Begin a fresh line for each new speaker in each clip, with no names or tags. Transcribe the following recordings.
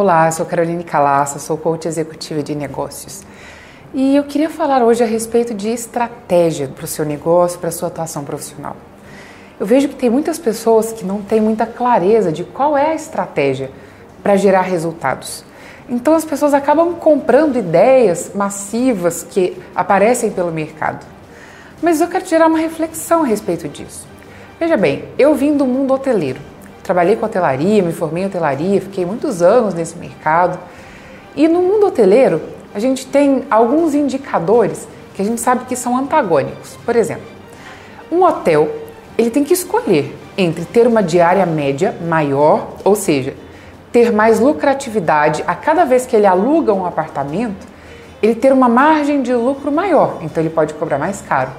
Olá, eu sou Caroline Calassa, sou coach executiva de negócios. E eu queria falar hoje a respeito de estratégia para o seu negócio, para a sua atuação profissional. Eu vejo que tem muitas pessoas que não têm muita clareza de qual é a estratégia para gerar resultados. Então as pessoas acabam comprando ideias massivas que aparecem pelo mercado. Mas eu quero gerar uma reflexão a respeito disso. Veja bem, eu vim do mundo hoteleiro. Trabalhei com hotelaria, me formei em hotelaria, fiquei muitos anos nesse mercado. E no mundo hoteleiro, a gente tem alguns indicadores que a gente sabe que são antagônicos. Por exemplo, um hotel, ele tem que escolher entre ter uma diária média maior, ou seja, ter mais lucratividade a cada vez que ele aluga um apartamento, ele ter uma margem de lucro maior, então ele pode cobrar mais caro.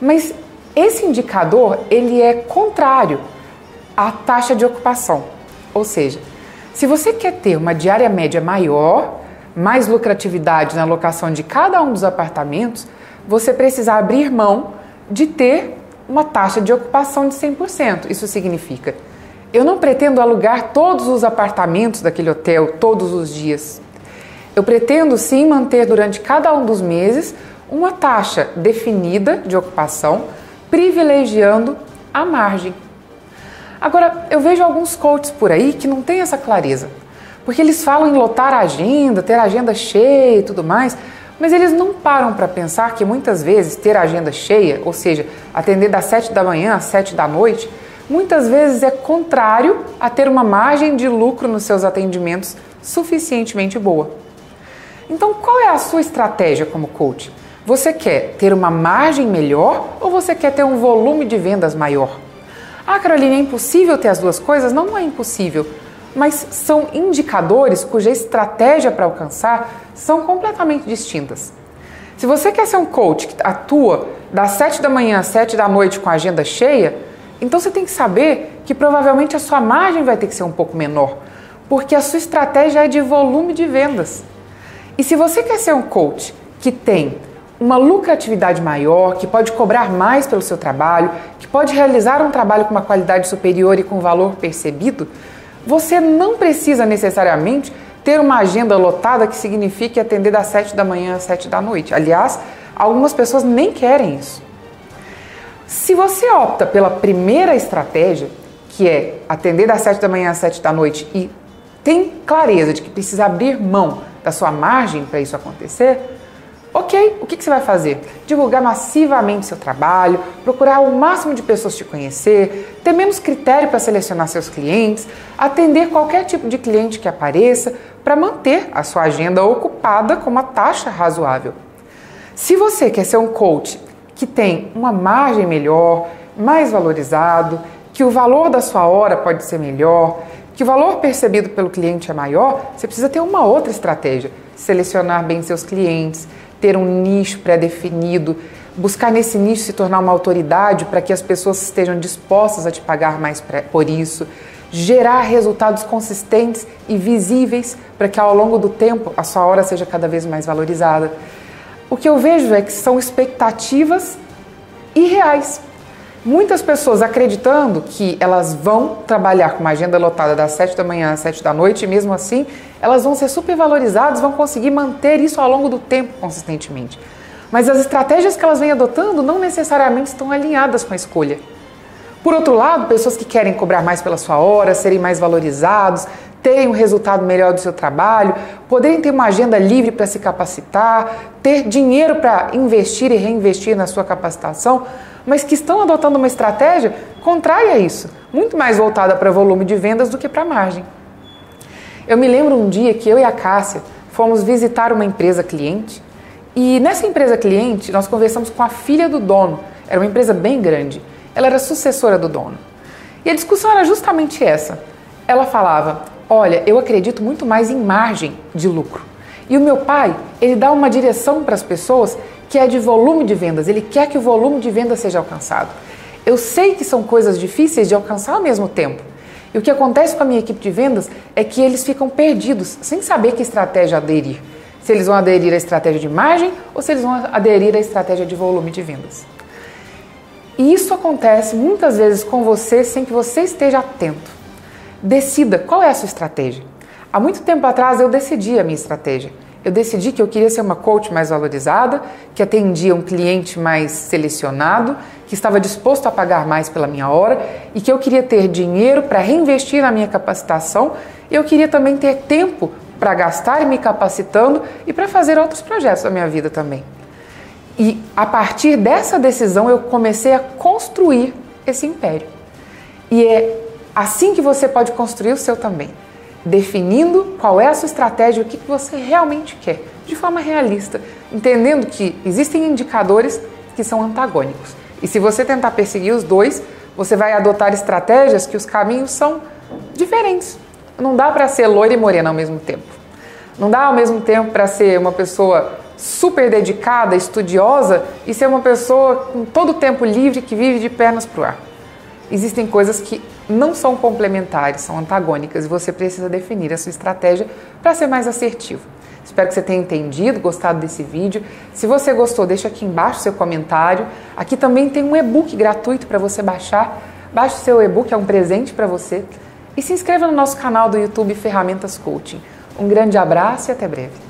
Mas esse indicador ele é contrário à taxa de ocupação. Ou seja, se você quer ter uma diária média maior, mais lucratividade na locação de cada um dos apartamentos, você precisa abrir mão de ter uma taxa de ocupação de 100%. Isso significa, eu não pretendo alugar todos os apartamentos daquele hotel todos os dias. Eu pretendo sim manter durante cada um dos meses uma taxa definida de ocupação privilegiando a margem. Agora, eu vejo alguns coaches por aí que não têm essa clareza, porque eles falam em lotar a agenda, ter a agenda cheia e tudo mais, mas eles não param para pensar que muitas vezes ter a agenda cheia, ou seja, atender das 7 da manhã às 7 da noite, muitas vezes é contrário a ter uma margem de lucro nos seus atendimentos suficientemente boa. Então, qual é a sua estratégia como coach? Você quer ter uma margem melhor ou você quer ter um volume de vendas maior? Ah, Carolina, é impossível ter as duas coisas? Não, não é impossível, mas são indicadores cuja estratégia para alcançar são completamente distintas. Se você quer ser um coach que atua das 7 da manhã às 7 da noite com a agenda cheia, então você tem que saber que provavelmente a sua margem vai ter que ser um pouco menor, porque a sua estratégia é de volume de vendas. E se você quer ser um coach que tem uma lucratividade maior, que pode cobrar mais pelo seu trabalho, que pode realizar um trabalho com uma qualidade superior e com valor percebido, você não precisa necessariamente ter uma agenda lotada que signifique atender das 7 da manhã às 7 da noite. Aliás, algumas pessoas nem querem isso. Se você opta pela primeira estratégia, que é atender das 7 da manhã às 7 da noite e tem clareza de que precisa abrir mão da sua margem para isso acontecer, Ok, o que, você vai fazer? Divulgar massivamente seu trabalho, procurar o máximo de pessoas te conhecer, ter menos critério para selecionar seus clientes, atender qualquer tipo de cliente que apareça, para manter a sua agenda ocupada com uma taxa razoável. Se você quer ser um coach que tem uma margem melhor, mais valorizado, que o valor da sua hora pode ser melhor, que o valor percebido pelo cliente é maior, você precisa ter uma outra estratégia. Selecionar bem seus clientes, ter um nicho pré-definido, buscar nesse nicho se tornar uma autoridade para que as pessoas estejam dispostas a te pagar mais por isso, gerar resultados consistentes e visíveis para que ao longo do tempo a sua hora seja cada vez mais valorizada. O que eu vejo é que são expectativas irreais. Muitas pessoas acreditando que elas vão trabalhar com uma agenda lotada das 7 da manhã às 7 da noite e mesmo assim elas vão ser supervalorizadas, vão conseguir manter isso ao longo do tempo consistentemente. Mas as estratégias que elas vêm adotando não necessariamente estão alinhadas com a escolha. Por outro lado, pessoas que querem cobrar mais pela sua hora, serem mais valorizados, terem um resultado melhor do seu trabalho, poderem ter uma agenda livre para se capacitar, ter dinheiro para investir e reinvestir na sua capacitação, mas que estão adotando uma estratégia contrária a isso, muito mais voltada para volume de vendas do que para margem. Eu me lembro um dia que eu e a Cássia fomos visitar uma empresa cliente e nessa empresa cliente nós conversamos com a filha do dono, era uma empresa bem grande, ela era sucessora do dono. E a discussão era justamente essa. Ela falava: Olha, eu acredito muito mais em margem de lucro. E o meu pai, ele dá uma direção para as pessoas que é de volume de vendas, ele quer que o volume de vendas seja alcançado. Eu sei que são coisas difíceis de alcançar ao mesmo tempo. E o que acontece com a minha equipe de vendas é que eles ficam perdidos, sem saber que estratégia aderir. Se eles vão aderir à estratégia de margem ou se eles vão aderir à estratégia de volume de vendas. E isso acontece muitas vezes com você sem que você esteja atento. Decida qual é a sua estratégia. Há muito tempo atrás eu decidi a minha estratégia. Eu decidi que eu queria ser uma coach mais valorizada, que atendia um cliente mais selecionado, que estava disposto a pagar mais pela minha hora e que eu queria ter dinheiro para reinvestir na minha capacitação e eu queria também ter tempo para gastar me capacitando e para fazer outros projetos da minha vida também. E a partir dessa decisão eu comecei a construir esse império. E é assim que você pode construir o seu também definindo qual é a sua estratégia, o que você realmente quer, de forma realista, entendendo que existem indicadores que são antagônicos. E se você tentar perseguir os dois, você vai adotar estratégias que os caminhos são diferentes. Não dá para ser loira e morena ao mesmo tempo. Não dá ao mesmo tempo para ser uma pessoa super dedicada, estudiosa e ser uma pessoa com todo o tempo livre que vive de pernas para o ar. Existem coisas que não são complementares, são antagônicas e você precisa definir a sua estratégia para ser mais assertivo. Espero que você tenha entendido, gostado desse vídeo. Se você gostou, deixa aqui embaixo seu comentário. Aqui também tem um e-book gratuito para você baixar. Baixe seu e-book, é um presente para você. E se inscreva no nosso canal do YouTube Ferramentas Coaching. Um grande abraço e até breve.